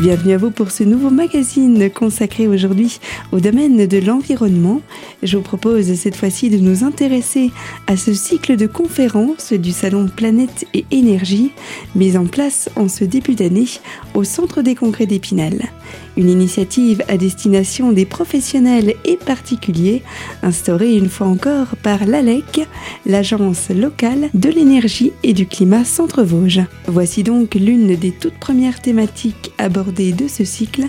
Bienvenue à vous pour ce nouveau magazine consacré aujourd'hui au domaine de l'environnement. Je vous propose cette fois-ci de nous intéresser à ce cycle de conférences du Salon Planète et Énergie mis en place en ce début d'année au Centre des Congrès d'Épinal. Une initiative à destination des professionnels et particuliers instaurée une fois encore par l'ALEC, l'Agence locale de l'énergie et du climat Centre-Vosges. Voici donc l'une des toutes premières thématiques abordées de ce cycle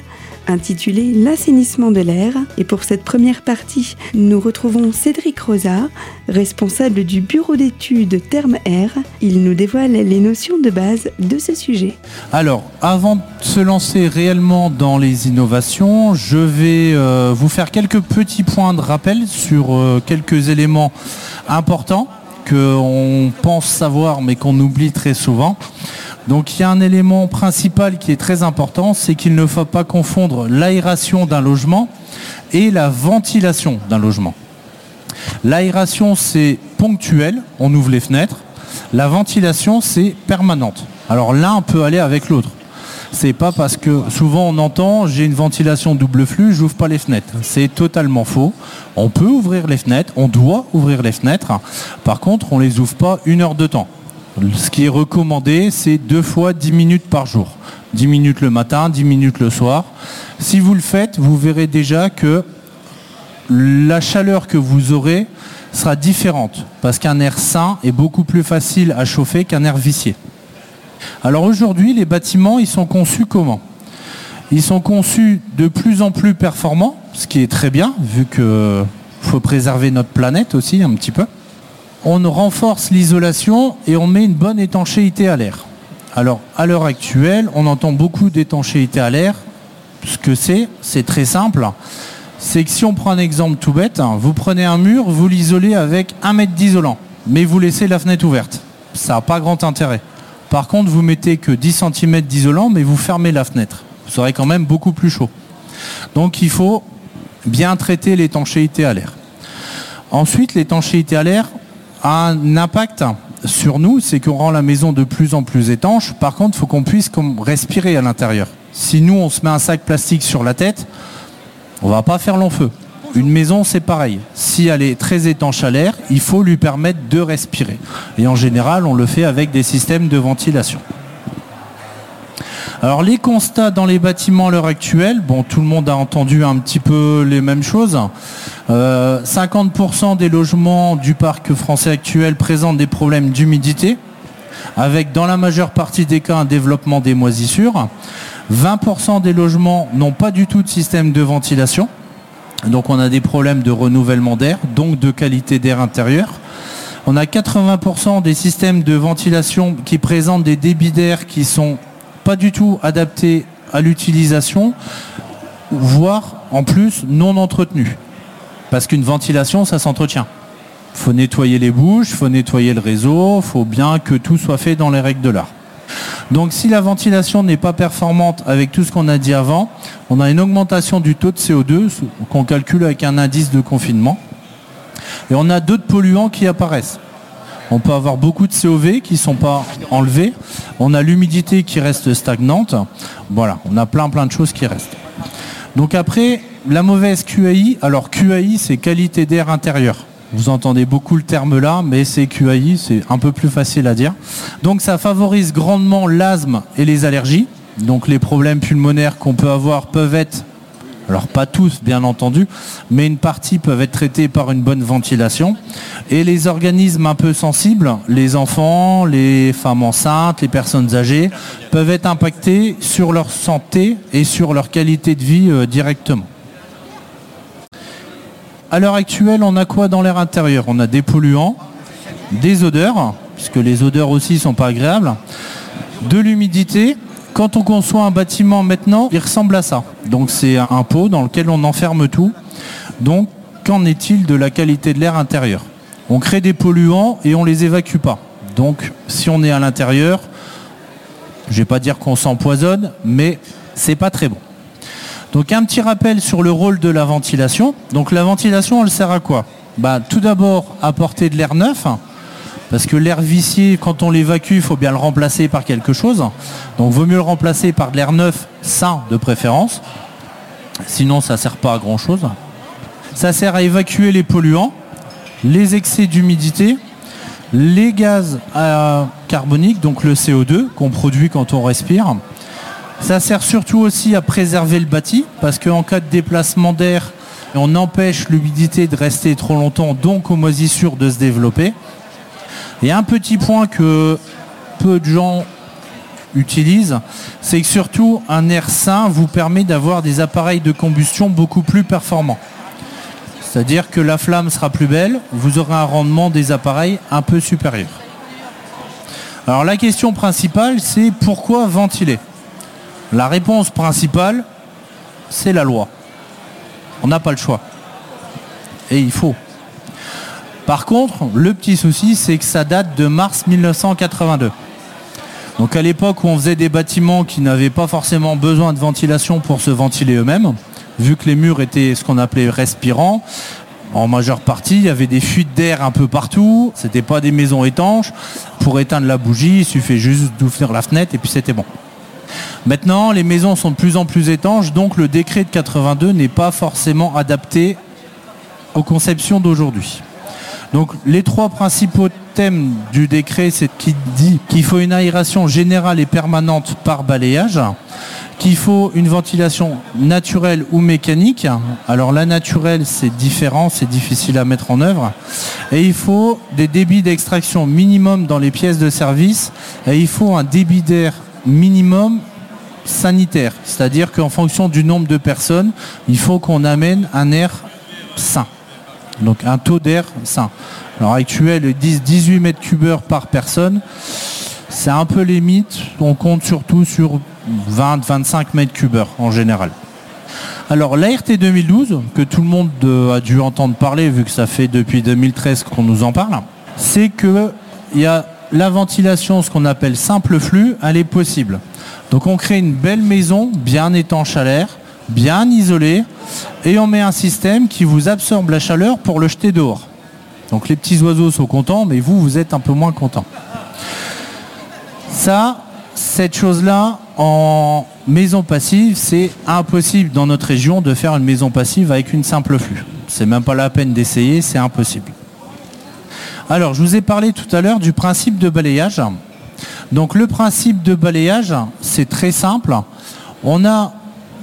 intitulé L'assainissement de l'air. Et pour cette première partie, nous retrouvons Cédric Rosa, responsable du bureau d'études Terme Air. Il nous dévoile les notions de base de ce sujet. Alors, avant de se lancer réellement dans les innovations, je vais euh, vous faire quelques petits points de rappel sur euh, quelques éléments importants qu'on pense savoir mais qu'on oublie très souvent. Donc il y a un élément principal qui est très important, c'est qu'il ne faut pas confondre l'aération d'un logement et la ventilation d'un logement. L'aération c'est ponctuel, on ouvre les fenêtres. La ventilation c'est permanente. Alors l'un peut aller avec l'autre. C'est pas parce que souvent on entend j'ai une ventilation double flux, j'ouvre pas les fenêtres. C'est totalement faux. On peut ouvrir les fenêtres, on doit ouvrir les fenêtres. Par contre, on les ouvre pas une heure de temps. Ce qui est recommandé, c'est deux fois 10 minutes par jour. 10 minutes le matin, 10 minutes le soir. Si vous le faites, vous verrez déjà que la chaleur que vous aurez sera différente parce qu'un air sain est beaucoup plus facile à chauffer qu'un air vicié. Alors aujourd'hui, les bâtiments, ils sont conçus comment? Ils sont conçus de plus en plus performants, ce qui est très bien, vu qu'il faut préserver notre planète aussi un petit peu on renforce l'isolation et on met une bonne étanchéité à l'air. Alors, à l'heure actuelle, on entend beaucoup d'étanchéité à l'air. Ce que c'est, c'est très simple. C'est que si on prend un exemple tout bête, vous prenez un mur, vous l'isolez avec un mètre d'isolant, mais vous laissez la fenêtre ouverte. Ça n'a pas grand intérêt. Par contre, vous mettez que 10 cm d'isolant, mais vous fermez la fenêtre. Vous aurez quand même beaucoup plus chaud. Donc il faut bien traiter l'étanchéité à l'air. Ensuite, l'étanchéité à l'air, un impact sur nous, c'est qu'on rend la maison de plus en plus étanche. Par contre, il faut qu'on puisse respirer à l'intérieur. Si nous, on se met un sac plastique sur la tête, on va pas faire long feu. Une maison, c'est pareil. Si elle est très étanche à l'air, il faut lui permettre de respirer. Et en général, on le fait avec des systèmes de ventilation. Alors les constats dans les bâtiments à l'heure actuelle, bon tout le monde a entendu un petit peu les mêmes choses. 50% euh, des logements du parc français actuel présentent des problèmes d'humidité, avec dans la majeure partie des cas un développement des moisissures. 20% des logements n'ont pas du tout de système de ventilation. Donc on a des problèmes de renouvellement d'air, donc de qualité d'air intérieur. On a 80% des systèmes de ventilation qui présentent des débits d'air qui sont pas du tout adapté à l'utilisation, voire en plus non entretenu. Parce qu'une ventilation, ça s'entretient. Faut nettoyer les bouches, faut nettoyer le réseau, faut bien que tout soit fait dans les règles de l'art. Donc si la ventilation n'est pas performante avec tout ce qu'on a dit avant, on a une augmentation du taux de CO2 qu'on calcule avec un indice de confinement. Et on a d'autres polluants qui apparaissent. On peut avoir beaucoup de COV qui ne sont pas enlevés. On a l'humidité qui reste stagnante. Voilà, on a plein plein de choses qui restent. Donc après, la mauvaise QAI, alors QAI c'est qualité d'air intérieur. Vous entendez beaucoup le terme là, mais c'est QAI, c'est un peu plus facile à dire. Donc ça favorise grandement l'asthme et les allergies. Donc les problèmes pulmonaires qu'on peut avoir peuvent être alors pas tous bien entendu, mais une partie peuvent être traités par une bonne ventilation. Et les organismes un peu sensibles, les enfants, les femmes enceintes, les personnes âgées, peuvent être impactés sur leur santé et sur leur qualité de vie euh, directement. À l'heure actuelle, on a quoi dans l'air intérieur? On a des polluants, des odeurs, puisque les odeurs aussi ne sont pas agréables, de l'humidité, quand on conçoit un bâtiment maintenant, il ressemble à ça. Donc c'est un pot dans lequel on enferme tout. Donc qu'en est-il de la qualité de l'air intérieur? On crée des polluants et on les évacue pas. Donc si on est à l'intérieur, je ne vais pas dire qu'on s'empoisonne, mais c'est pas très bon. Donc un petit rappel sur le rôle de la ventilation. Donc la ventilation, elle sert à quoi? Bah, Tout d'abord, apporter de l'air neuf parce que l'air vicié, quand on l'évacue, il faut bien le remplacer par quelque chose. Donc vaut mieux le remplacer par de l'air neuf, sain de préférence. Sinon, ça ne sert pas à grand chose. Ça sert à évacuer les polluants, les excès d'humidité, les gaz carboniques, donc le CO2 qu'on produit quand on respire. Ça sert surtout aussi à préserver le bâti, parce qu'en cas de déplacement d'air, on empêche l'humidité de rester trop longtemps, donc aux moisissures de se développer. Et un petit point que peu de gens utilisent, c'est que surtout un air sain vous permet d'avoir des appareils de combustion beaucoup plus performants. C'est-à-dire que la flamme sera plus belle, vous aurez un rendement des appareils un peu supérieur. Alors la question principale, c'est pourquoi ventiler? La réponse principale, c'est la loi. On n'a pas le choix. Et il faut. Par contre, le petit souci, c'est que ça date de mars 1982. Donc à l'époque où on faisait des bâtiments qui n'avaient pas forcément besoin de ventilation pour se ventiler eux-mêmes, vu que les murs étaient ce qu'on appelait respirants, en majeure partie, il y avait des fuites d'air un peu partout. C'était pas des maisons étanches. Pour éteindre la bougie, il suffit juste d'ouvrir la fenêtre et puis c'était bon. Maintenant, les maisons sont de plus en plus étanches, donc le décret de 82 n'est pas forcément adapté aux conceptions d'aujourd'hui. Donc les trois principaux thèmes du décret, c'est qu'il dit qu'il faut une aération générale et permanente par balayage, qu'il faut une ventilation naturelle ou mécanique. Alors la naturelle, c'est différent, c'est difficile à mettre en œuvre. Et il faut des débits d'extraction minimum dans les pièces de service. Et il faut un débit d'air minimum sanitaire. C'est-à-dire qu'en fonction du nombre de personnes, il faut qu'on amène un air sain. Donc un taux d'air sain. Alors actuel, 10, 18 mètres cubeurs par personne. C'est un peu limite. On compte surtout sur 20-25 mètres cubeurs en général. Alors l'ART 2012, que tout le monde euh, a dû entendre parler vu que ça fait depuis 2013 qu'on nous en parle, c'est que il y a la ventilation, ce qu'on appelle simple flux, elle est possible. Donc on crée une belle maison bien étanche à l'air, bien isolée, et on met un système qui vous absorbe la chaleur pour le jeter dehors. Donc les petits oiseaux sont contents, mais vous, vous êtes un peu moins content. Ça, cette chose-là, en maison passive, c'est impossible dans notre région de faire une maison passive avec une simple flux. C'est même pas la peine d'essayer, c'est impossible. Alors, je vous ai parlé tout à l'heure du principe de balayage. Donc le principe de balayage, c'est très simple. On a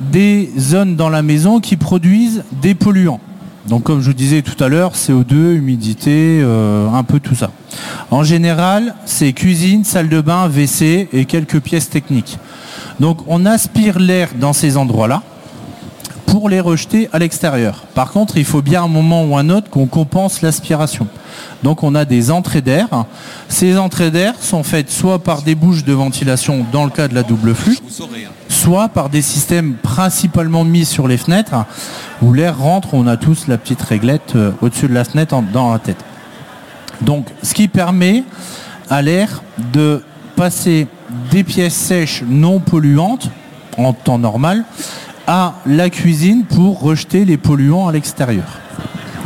des zones dans la maison qui produisent des polluants. Donc comme je vous disais tout à l'heure, CO2, humidité, euh, un peu tout ça. En général, c'est cuisine, salle de bain, WC et quelques pièces techniques. Donc on aspire l'air dans ces endroits-là pour les rejeter à l'extérieur. Par contre, il faut bien un moment ou un autre qu'on compense l'aspiration. Donc on a des entrées d'air. Ces entrées d'air sont faites soit par des bouches de ventilation dans le cas de la double flux, soit par des systèmes principalement mis sur les fenêtres où l'air rentre, on a tous la petite réglette euh, au-dessus de la fenêtre dans la tête. Donc ce qui permet à l'air de passer des pièces sèches non polluantes en temps normal à la cuisine pour rejeter les polluants à l'extérieur.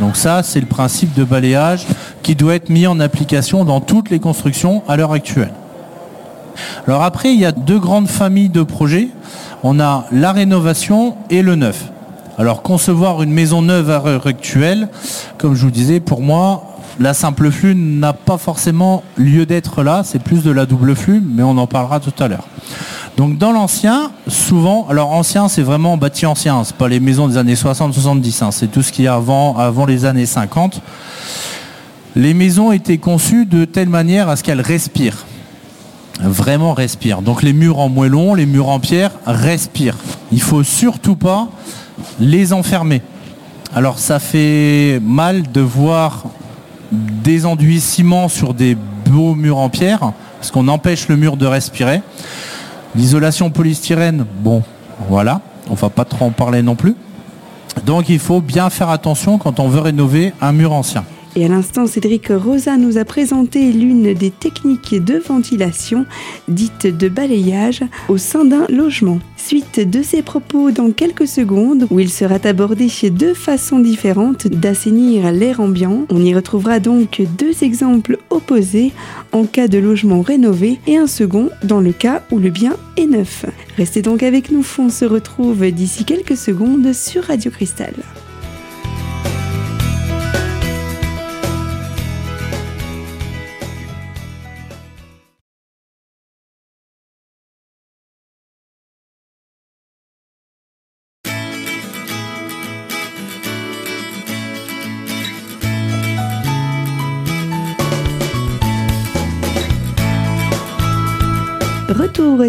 Donc ça, c'est le principe de balayage qui doit être mis en application dans toutes les constructions à l'heure actuelle. Alors après, il y a deux grandes familles de projets. On a la rénovation et le neuf. Alors concevoir une maison neuve à l'heure actuelle, comme je vous disais, pour moi, la simple flux n'a pas forcément lieu d'être là, c'est plus de la double flux, mais on en parlera tout à l'heure. Donc dans l'ancien, souvent, alors ancien c'est vraiment bâti ancien, c'est pas les maisons des années 60-70, hein, c'est tout ce qui est avant, avant les années 50. Les maisons étaient conçues de telle manière à ce qu'elles respirent. Vraiment respirent. Donc les murs en moellon, les murs en pierre respirent. Il faut surtout pas les enfermer. Alors ça fait mal de voir des enduits ciment sur des beaux murs en pierre, parce qu'on empêche le mur de respirer. L'isolation polystyrène, bon, voilà, on va pas trop en parler non plus. Donc il faut bien faire attention quand on veut rénover un mur ancien. Et à l'instant, Cédric Rosa nous a présenté l'une des techniques de ventilation dites de balayage au sein d'un logement. Suite de ses propos dans quelques secondes où il sera abordé deux façons différentes d'assainir l'air ambiant. On y retrouvera donc deux exemples opposés en cas de logement rénové et un second dans le cas où le bien est neuf. Restez donc avec nous, on se retrouve d'ici quelques secondes sur Radio Cristal.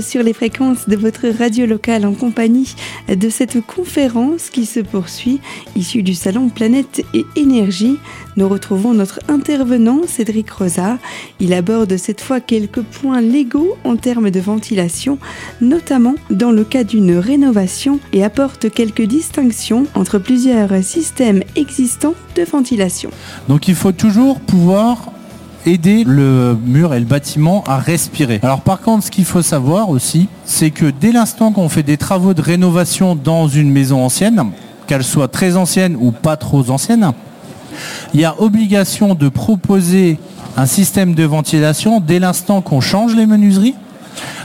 Sur les fréquences de votre radio locale en compagnie de cette conférence qui se poursuit, issue du salon Planète et Énergie. Nous retrouvons notre intervenant Cédric Rosa. Il aborde cette fois quelques points légaux en termes de ventilation, notamment dans le cas d'une rénovation et apporte quelques distinctions entre plusieurs systèmes existants de ventilation. Donc il faut toujours pouvoir aider le mur et le bâtiment à respirer. Alors par contre, ce qu'il faut savoir aussi, c'est que dès l'instant qu'on fait des travaux de rénovation dans une maison ancienne, qu'elle soit très ancienne ou pas trop ancienne, il y a obligation de proposer un système de ventilation dès l'instant qu'on change les menuiseries,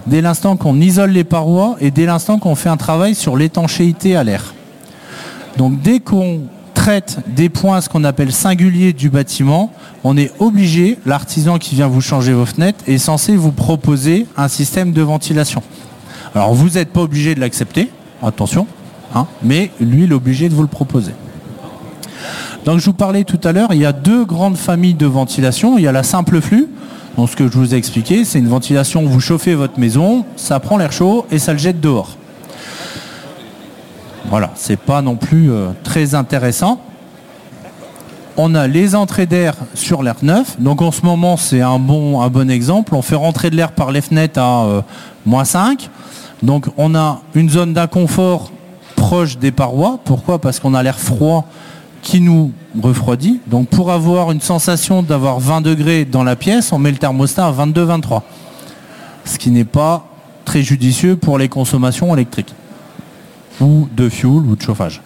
dès l'instant qu'on isole les parois et dès l'instant qu'on fait un travail sur l'étanchéité à l'air. Donc dès qu'on des points, ce qu'on appelle singuliers du bâtiment, on est obligé, l'artisan qui vient vous changer vos fenêtres est censé vous proposer un système de ventilation. Alors vous n'êtes pas obligé de l'accepter, attention, hein, mais lui il est obligé de vous le proposer. Donc je vous parlais tout à l'heure, il y a deux grandes familles de ventilation. Il y a la simple flux, donc ce que je vous ai expliqué, c'est une ventilation où vous chauffez votre maison, ça prend l'air chaud et ça le jette dehors. Voilà, c'est pas non plus euh, très intéressant. On a les entrées d'air sur l'air neuf. Donc en ce moment, c'est un bon, un bon exemple. On fait rentrer de l'air par les fenêtres à euh, moins 5. Donc on a une zone d'inconfort proche des parois. Pourquoi? Parce qu'on a l'air froid qui nous refroidit. Donc pour avoir une sensation d'avoir 20 degrés dans la pièce, on met le thermostat à 22-23. Ce qui n'est pas très judicieux pour les consommations électriques ou de fuel ou de chauffage.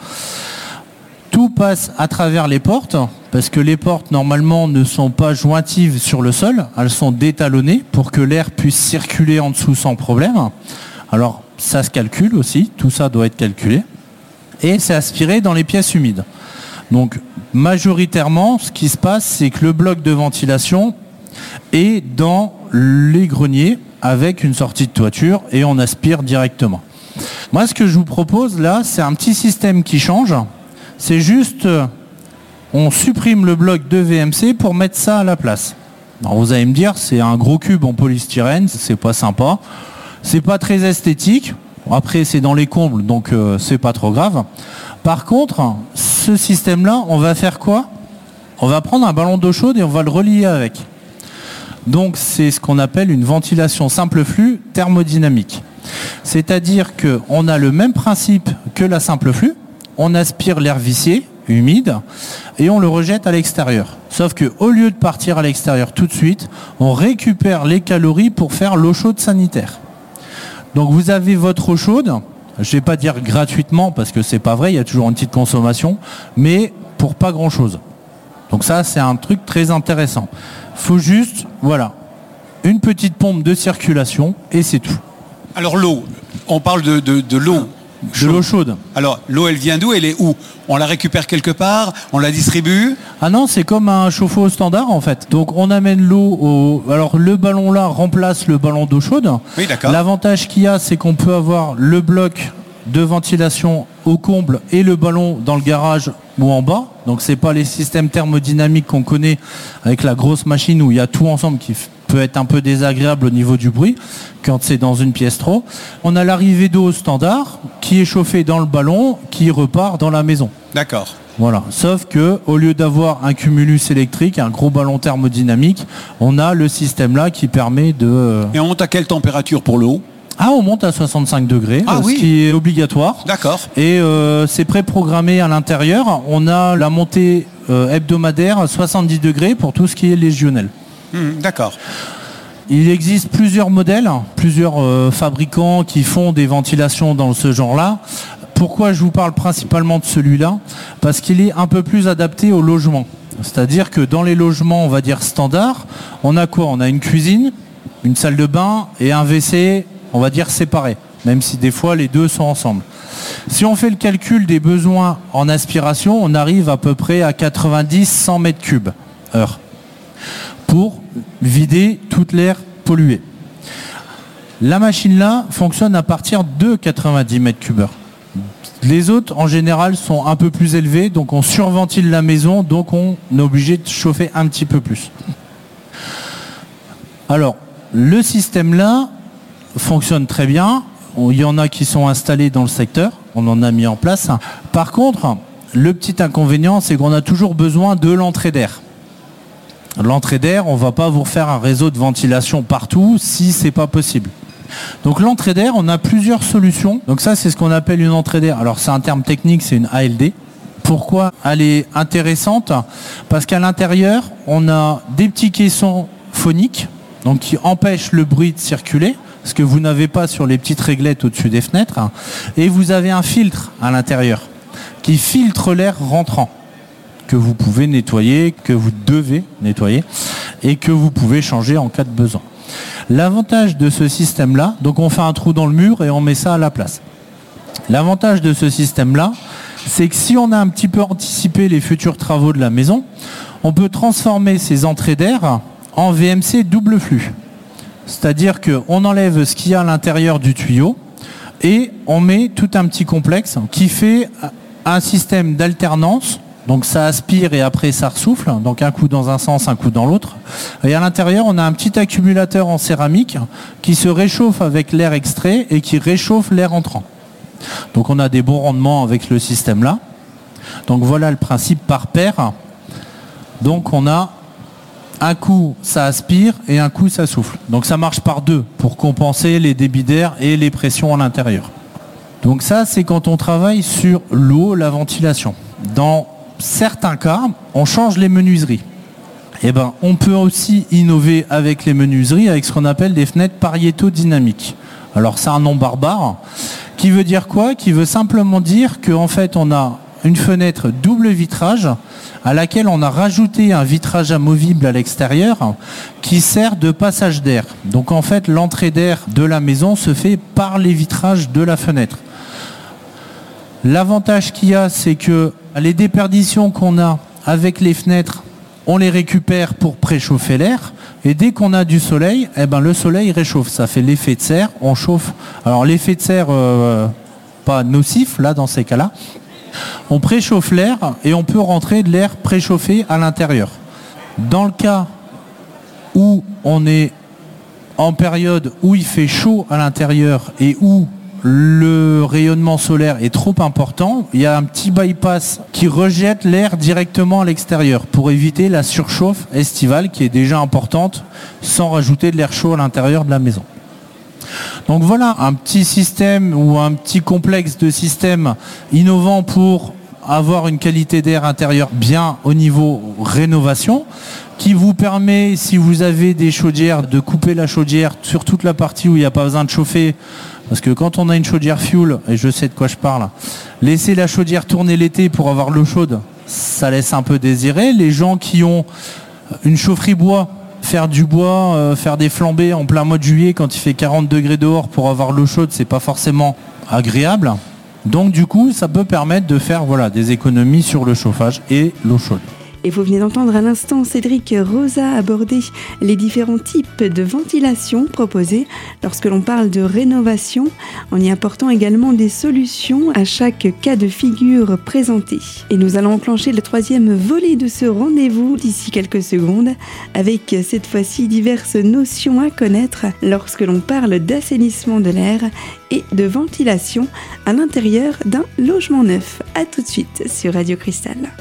Tout passe à travers les portes, parce que les portes normalement ne sont pas jointives sur le sol, elles sont détalonnées pour que l'air puisse circuler en dessous sans problème. Alors ça se calcule aussi, tout ça doit être calculé. Et c'est aspiré dans les pièces humides. Donc majoritairement, ce qui se passe, c'est que le bloc de ventilation est dans les greniers avec une sortie de toiture et on aspire directement. Moi, ce que je vous propose là, c'est un petit système qui change. C'est juste, euh, on supprime le bloc de VMC pour mettre ça à la place. Alors vous allez me dire, c'est un gros cube en polystyrène, c'est pas sympa. C'est pas très esthétique. Après, c'est dans les combles, donc euh, c'est pas trop grave. Par contre, ce système-là, on va faire quoi? On va prendre un ballon d'eau chaude et on va le relier avec. Donc c'est ce qu'on appelle une ventilation simple flux thermodynamique. C'est-à-dire qu'on a le même principe que la simple flux, on aspire l'air vicié, humide, et on le rejette à l'extérieur. Sauf qu'au lieu de partir à l'extérieur tout de suite, on récupère les calories pour faire l'eau chaude sanitaire. Donc vous avez votre eau chaude, je ne vais pas dire gratuitement parce que c'est pas vrai, il y a toujours une petite consommation, mais pour pas grand chose. Donc ça c'est un truc très intéressant. Faut juste, voilà, une petite pompe de circulation et c'est tout. Alors l'eau, on parle de, de, l'eau. De l'eau chaude. Alors l'eau, elle vient d'où? Elle est où? On la récupère quelque part? On la distribue? Ah non, c'est comme un chauffe-eau standard en fait. Donc on amène l'eau au... Alors le ballon là remplace le ballon d'eau chaude. Oui, d'accord. L'avantage qu'il y a, c'est qu'on peut avoir le bloc de ventilation au comble et le ballon dans le garage ou en bas. Donc c'est pas les systèmes thermodynamiques qu'on connaît avec la grosse machine où il y a tout ensemble qui peut être un peu désagréable au niveau du bruit quand c'est dans une pièce trop. On a l'arrivée d'eau standard qui est chauffée dans le ballon qui repart dans la maison. D'accord. Voilà. Sauf que au lieu d'avoir un cumulus électrique, un gros ballon thermodynamique, on a le système là qui permet de. Et on monte à quelle température pour l'eau ah, on monte à 65 degrés, ah, ce qui est obligatoire. D'accord. Et euh, c'est préprogrammé à l'intérieur. On a la montée euh, hebdomadaire à 70 degrés pour tout ce qui est légionnel. Hmm, D'accord. Il existe plusieurs modèles, plusieurs euh, fabricants qui font des ventilations dans ce genre-là. Pourquoi je vous parle principalement de celui-là? Parce qu'il est un peu plus adapté au logement. C'est-à-dire que dans les logements, on va dire standard, on a quoi? On a une cuisine, une salle de bain et un WC, on va dire séparé, même si des fois les deux sont ensemble. Si on fait le calcul des besoins en aspiration, on arrive à peu près à 90-100 mètres cubes heure pour vider toute l'air pollué. La machine là fonctionne à partir de 90 mètres cubes. Les autres, en général, sont un peu plus élevés, donc on surventile la maison, donc on est obligé de chauffer un petit peu plus. Alors, le système là fonctionne très bien. Il y en a qui sont installés dans le secteur, on en a mis en place. Par contre, le petit inconvénient, c'est qu'on a toujours besoin de l'entrée d'air. L'entrée d'air, on ne va pas vous refaire un réseau de ventilation partout si c'est pas possible. Donc l'entrée d'air, on a plusieurs solutions. Donc ça, c'est ce qu'on appelle une entrée d'air. Alors c'est un terme technique, c'est une ALD. Pourquoi elle est intéressante? Parce qu'à l'intérieur, on a des petits caissons phoniques, donc qui empêchent le bruit de circuler, ce que vous n'avez pas sur les petites réglettes au-dessus des fenêtres. Et vous avez un filtre à l'intérieur qui filtre l'air rentrant que vous pouvez nettoyer, que vous devez nettoyer et que vous pouvez changer en cas de besoin. L'avantage de ce système-là, donc on fait un trou dans le mur et on met ça à la place. L'avantage de ce système-là, c'est que si on a un petit peu anticipé les futurs travaux de la maison, on peut transformer ces entrées d'air en VMC double flux. C'est-à-dire qu'on enlève ce qu'il y a à l'intérieur du tuyau et on met tout un petit complexe qui fait un système d'alternance donc ça aspire et après ça ressouffle, donc un coup dans un sens, un coup dans l'autre. Et à l'intérieur, on a un petit accumulateur en céramique qui se réchauffe avec l'air extrait et qui réchauffe l'air entrant. Donc on a des bons rendements avec le système là. Donc voilà le principe par paire. Donc on a un coup ça aspire et un coup ça souffle. Donc ça marche par deux pour compenser les débits d'air et les pressions à l'intérieur. Donc ça c'est quand on travaille sur l'eau, la ventilation. Dans certains cas, on change les menuiseries. Eh ben, on peut aussi innover avec les menuiseries avec ce qu'on appelle des fenêtres pariéto-dynamiques. Alors c'est un nom barbare qui veut dire quoi? Qui veut simplement dire qu'en fait on a une fenêtre double vitrage à laquelle on a rajouté un vitrage amovible à l'extérieur qui sert de passage d'air. Donc en fait l'entrée d'air de la maison se fait par les vitrages de la fenêtre. L'avantage qu'il y a, c'est que les déperditions qu'on a avec les fenêtres, on les récupère pour préchauffer l'air. Et dès qu'on a du soleil, eh ben, le soleil réchauffe. Ça fait l'effet de serre, on chauffe. Alors l'effet de serre, euh, pas nocif, là, dans ces cas-là. On préchauffe l'air et on peut rentrer de l'air préchauffé à l'intérieur. Dans le cas où on est en période où il fait chaud à l'intérieur et où le rayonnement solaire est trop important, il y a un petit bypass qui rejette l'air directement à l'extérieur pour éviter la surchauffe estivale qui est déjà importante sans rajouter de l'air chaud à l'intérieur de la maison. Donc voilà un petit système ou un petit complexe de systèmes innovants pour avoir une qualité d'air intérieur bien au niveau rénovation qui vous permet, si vous avez des chaudières, de couper la chaudière sur toute la partie où il n'y a pas besoin de chauffer parce que quand on a une chaudière fuel, et je sais de quoi je parle, laisser la chaudière tourner l'été pour avoir l'eau chaude, ça laisse un peu désirer. Les gens qui ont une chaufferie bois, faire du bois, euh, faire des flambées en plein mois de juillet quand il fait 40 degrés dehors pour avoir l'eau chaude, c'est pas forcément agréable. Donc du coup, ça peut permettre de faire voilà, des économies sur le chauffage et l'eau chaude. Et vous venez d'entendre à l'instant Cédric Rosa aborder les différents types de ventilation proposés lorsque l'on parle de rénovation, en y apportant également des solutions à chaque cas de figure présenté. Et nous allons enclencher le troisième volet de ce rendez-vous d'ici quelques secondes, avec cette fois-ci diverses notions à connaître lorsque l'on parle d'assainissement de l'air et de ventilation à l'intérieur d'un logement neuf. A tout de suite sur Radio Cristal.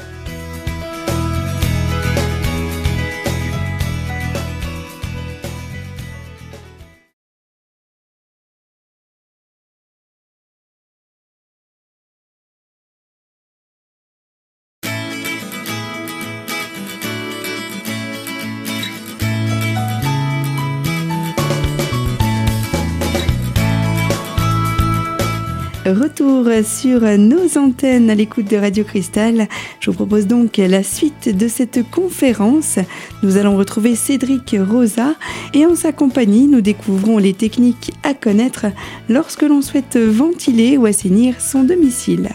Retour sur nos antennes à l'écoute de Radio Cristal. Je vous propose donc la suite de cette conférence. Nous allons retrouver Cédric Rosa et en sa compagnie, nous découvrons les techniques à connaître lorsque l'on souhaite ventiler ou assainir son domicile.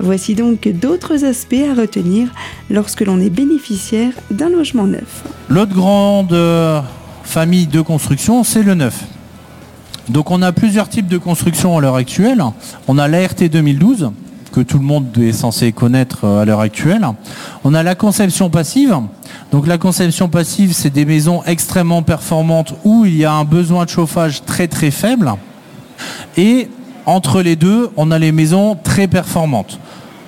Voici donc d'autres aspects à retenir lorsque l'on est bénéficiaire d'un logement neuf. L'autre grande euh, famille de construction, c'est le neuf. Donc on a plusieurs types de construction à l'heure actuelle. On a l'ART 2012, que tout le monde est censé connaître euh, à l'heure actuelle. On a la conception passive. Donc la conception passive, c'est des maisons extrêmement performantes où il y a un besoin de chauffage très très faible. Et entre les deux, on a les maisons très performantes.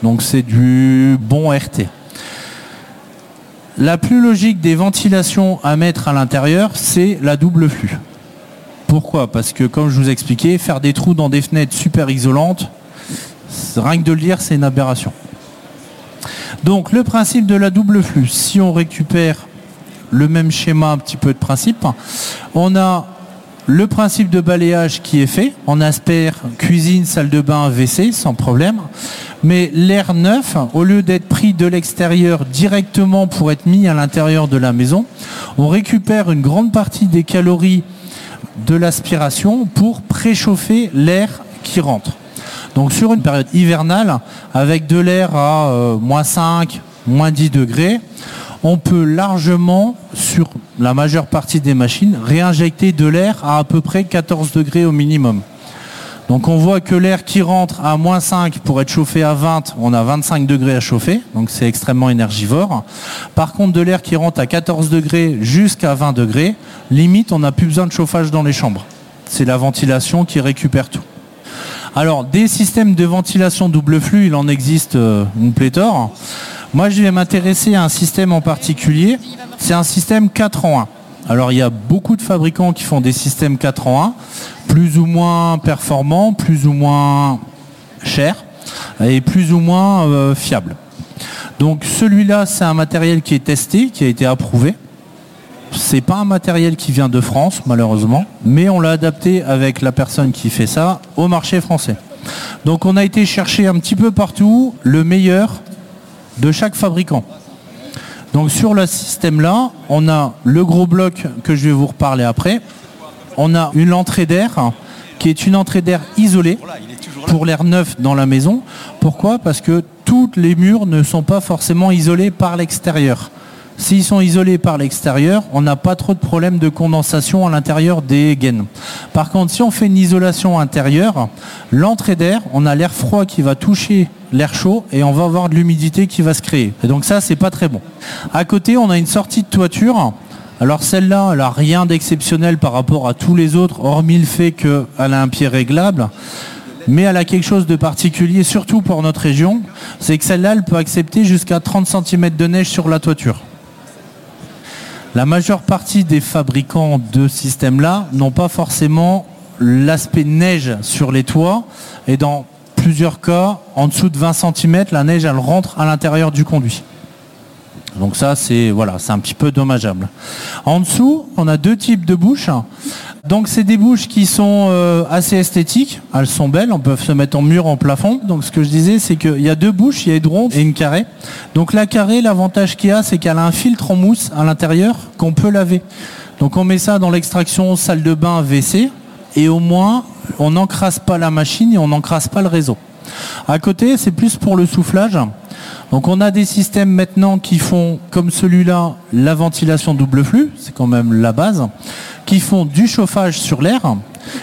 Donc c'est du bon RT. La plus logique des ventilations à mettre à l'intérieur, c'est la double flux. Pourquoi Parce que comme je vous expliquais, faire des trous dans des fenêtres super isolantes, rien que de le dire, c'est une aberration. Donc le principe de la double flux, si on récupère le même schéma, un petit peu de principe, on a le principe de balayage qui est fait. On aspire cuisine, salle de bain, WC sans problème. Mais l'air neuf, au lieu d'être pris de l'extérieur directement pour être mis à l'intérieur de la maison, on récupère une grande partie des calories de l'aspiration pour préchauffer l'air qui rentre. Donc sur une période hivernale, avec de l'air à euh, moins 5, moins 10 degrés, on peut largement, sur la majeure partie des machines, réinjecter de l'air à à peu près 14 degrés au minimum. Donc on voit que l'air qui rentre à moins 5 pour être chauffé à 20, on a 25 degrés à chauffer, donc c'est extrêmement énergivore. Par contre de l'air qui rentre à 14 degrés jusqu'à 20 degrés, limite on n'a plus besoin de chauffage dans les chambres. C'est la ventilation qui récupère tout. Alors des systèmes de ventilation double flux, il en existe euh, une pléthore. Moi je vais m'intéresser à un système en particulier, c'est un système 4 en 1. Alors il y a beaucoup de fabricants qui font des systèmes 4 en 1, plus ou moins performants, plus ou moins chers et plus ou moins euh, fiables. Donc celui-là, c'est un matériel qui est testé, qui a été approuvé. C'est pas un matériel qui vient de France, malheureusement, mais on l'a adapté avec la personne qui fait ça au marché français. Donc on a été chercher un petit peu partout le meilleur de chaque fabricant. Donc sur le système là, on a le gros bloc que je vais vous reparler après. On a une entrée d'air qui est une entrée d'air isolée pour l'air neuf dans la maison. Pourquoi? Parce que tous les murs ne sont pas forcément isolés par l'extérieur. S'ils sont isolés par l'extérieur, on n'a pas trop de problèmes de condensation à l'intérieur des gaines. Par contre, si on fait une isolation intérieure, l'entrée d'air, on a l'air froid qui va toucher l'air chaud et on va avoir de l'humidité qui va se créer. Et donc ça, c'est pas très bon. À côté, on a une sortie de toiture. Alors celle-là, elle n'a rien d'exceptionnel par rapport à tous les autres, hormis le fait qu'elle a un pied réglable mais elle a quelque chose de particulier, surtout pour notre région, c'est que celle-là, elle peut accepter jusqu'à 30 cm de neige sur la toiture. La majeure partie des fabricants de systèmes-là n'ont pas forcément l'aspect neige sur les toits et dans plusieurs cas, en dessous de 20 cm, la neige elle rentre à l'intérieur du conduit. Donc ça c'est voilà, c'est un petit peu dommageable. En dessous, on a deux types de bouches. Donc c'est des bouches qui sont euh, assez esthétiques, elles sont belles, on peut se mettre en mur, en plafond. Donc ce que je disais, c'est qu'il y a deux bouches, il y a une ronde et une carrée. Donc la carrée, l'avantage qu'il y a, c'est qu'elle a un filtre en mousse à l'intérieur qu'on peut laver. Donc on met ça dans l'extraction salle de bain WC et au moins on n'encrasse pas la machine et on n'encrasse pas le réseau. À côté, c'est plus pour le soufflage. Donc on a des systèmes maintenant qui font, comme celui-là, la ventilation double flux, c'est quand même la base qui font du chauffage sur l'air,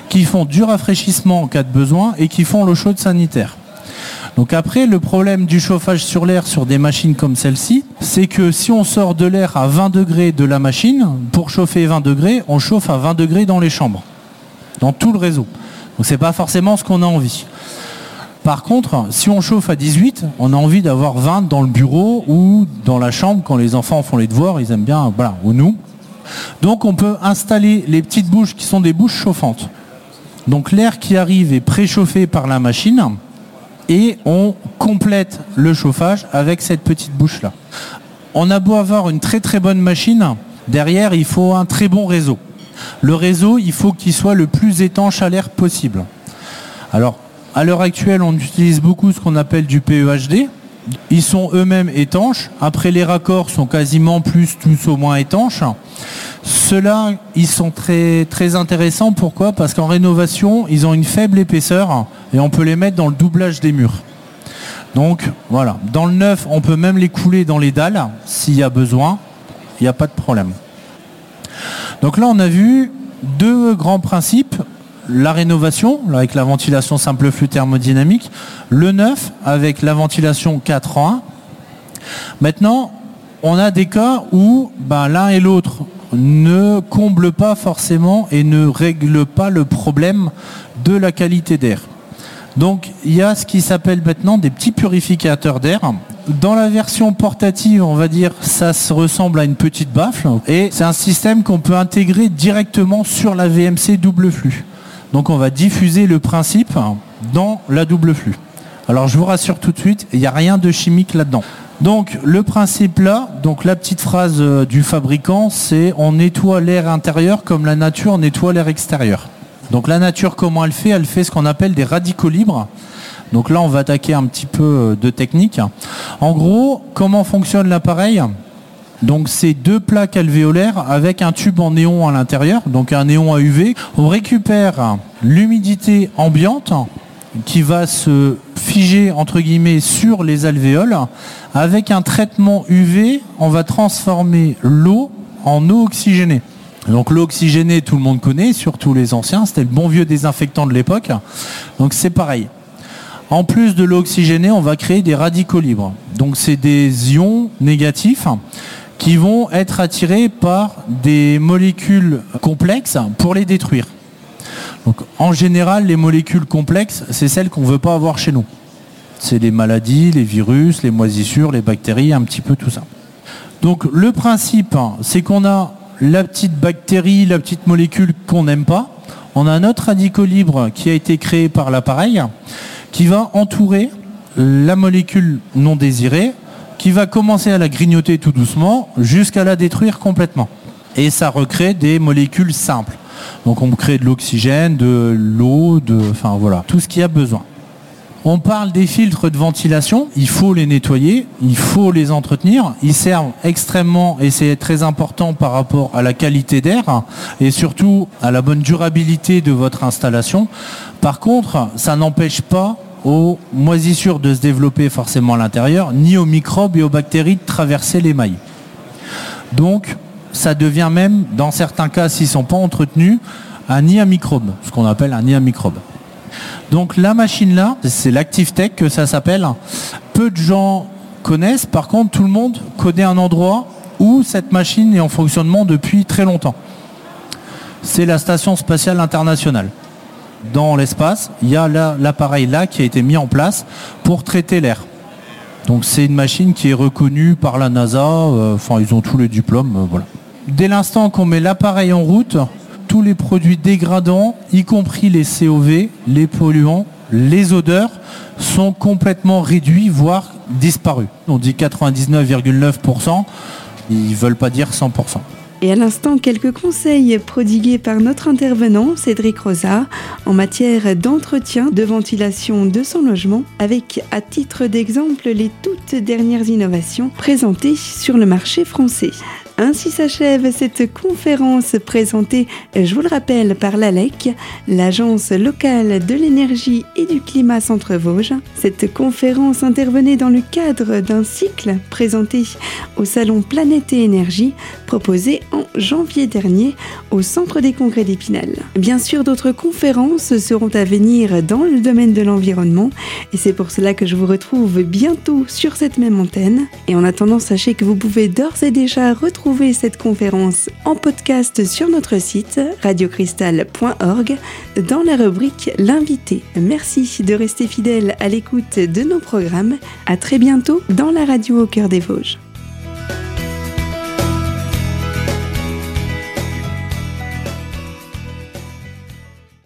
qui font du rafraîchissement en cas de besoin et qui font l'eau chaude sanitaire. Donc après, le problème du chauffage sur l'air sur des machines comme celle-ci, c'est que si on sort de l'air à 20 degrés de la machine, pour chauffer 20 degrés, on chauffe à 20 degrés dans les chambres, dans tout le réseau. Donc c'est pas forcément ce qu'on a envie. Par contre, si on chauffe à 18, on a envie d'avoir 20 dans le bureau ou dans la chambre quand les enfants font les devoirs, ils aiment bien, voilà, ou nous. Donc on peut installer les petites bouches qui sont des bouches chauffantes. Donc l'air qui arrive est préchauffé par la machine et on complète le chauffage avec cette petite bouche là. On a beau avoir une très très bonne machine, derrière il faut un très bon réseau. Le réseau, il faut qu'il soit le plus étanche à l'air possible. À l'heure actuelle, on utilise beaucoup ce qu'on appelle du PEHD. Ils sont eux-mêmes étanches. Après, les raccords sont quasiment plus, tous au moins étanches. Ceux-là, ils sont très, très intéressants. Pourquoi? Parce qu'en rénovation, ils ont une faible épaisseur et on peut les mettre dans le doublage des murs. Donc voilà, dans le neuf, on peut même les couler dans les dalles s'il y a besoin. Il n'y a pas de problème. Donc là, on a vu deux grands principes. La rénovation, avec la ventilation simple flux thermodynamique. Le neuf, avec la ventilation 4 en 1. Maintenant, on a des cas où ben, l'un et l'autre ne comblent pas forcément et ne règlent pas le problème de la qualité d'air. Donc il y a ce qui s'appelle maintenant des petits purificateurs d'air. Dans la version portative, on va dire, ça se ressemble à une petite baffle et c'est un système qu'on peut intégrer directement sur la VMC double flux. Donc on va diffuser le principe dans la double flux. Alors je vous rassure tout de suite, il n'y a rien de chimique là-dedans. Donc le principe là, donc la petite phrase euh, du fabricant, c'est on nettoie l'air intérieur comme la nature nettoie l'air extérieur. Donc la nature, comment elle fait? Elle fait ce qu'on appelle des radicaux libres. Donc là, on va attaquer un petit peu euh, de technique. En gros, comment fonctionne l'appareil? Donc c'est deux plaques alvéolaires avec un tube en néon à l'intérieur, donc un néon à UV. On récupère l'humidité ambiante qui va se figer entre guillemets sur les alvéoles. Avec un traitement UV, on va transformer l'eau en eau oxygénée. Donc l'eau oxygénée, tout le monde connaît, surtout les anciens, c'était le bon vieux désinfectant de l'époque. Donc c'est pareil. En plus de l'eau oxygénée, on va créer des radicaux libres. Donc c'est des ions négatifs qui vont être attirés par des molécules complexes pour les détruire. Donc en général, les molécules complexes, c'est celles qu'on ne veut pas avoir chez nous. C'est les maladies, les virus, les moisissures, les bactéries, un petit peu tout ça. Donc le principe, c'est qu'on a la petite bactérie, la petite molécule qu'on n'aime pas. On a un autre radicaux libre qui a été créé par l'appareil qui va entourer la molécule non désirée, qui va commencer à la grignoter tout doucement jusqu'à la détruire complètement. Et ça recrée des molécules simples. Donc on crée de l'oxygène, de l'eau, de, enfin tout ce qu'il y a besoin. On parle des filtres de ventilation, il faut les nettoyer, il faut les entretenir. Ils servent extrêmement, et c'est très important par rapport à la qualité d'air et surtout à la bonne durabilité de votre installation. Par contre, ça n'empêche pas aux moisissures de se développer forcément à l'intérieur, ni aux microbes et aux bactéries de traverser les mailles. Donc, ça devient même, dans certains cas, s'ils ne sont pas entretenus, un nid à microbes, ce qu'on appelle un nid à microbes. Donc la machine là, c'est l'Active Tech que ça s'appelle. Peu de gens connaissent, par contre tout le monde connaît un endroit où cette machine est en fonctionnement depuis très longtemps. C'est la Station spatiale internationale. Dans l'espace, il y a l'appareil là qui a été mis en place pour traiter l'air. Donc c'est une machine qui est reconnue par la NASA, euh, enfin ils ont tous les diplômes, euh. Dès l'instant qu'on met l'appareil en route, tous les produits dégradants, y compris les COV, les polluants, les odeurs, sont complètement réduits, voire disparus. On dit 99,9%, ils ne veulent pas dire 100%. Et à l'instant, quelques conseils prodigués par notre intervenant, Cédric Rosa, en matière d'entretien de ventilation de son logement, avec à titre d'exemple les toutes dernières innovations présentées sur le marché français. Ainsi s'achève cette conférence présentée, je vous le rappelle, par l'ALEC, l'Agence locale de l'énergie et du climat Centre-Vosges. Cette conférence intervenait dans le cadre d'un cycle présenté au Salon Planète et Énergie, proposé en janvier dernier au Centre des Congrès d'Épinal. Bien sûr, d'autres conférences seront à venir dans le domaine de l'environnement et c'est pour cela que je vous retrouve bientôt sur cette même antenne. Et en attendant, sachez que vous pouvez d'ores et déjà retrouver cette conférence en podcast sur notre site radiocristal.org dans la rubrique L'invité. Merci de rester fidèle à l'écoute de nos programmes. À très bientôt dans la radio au cœur des Vosges.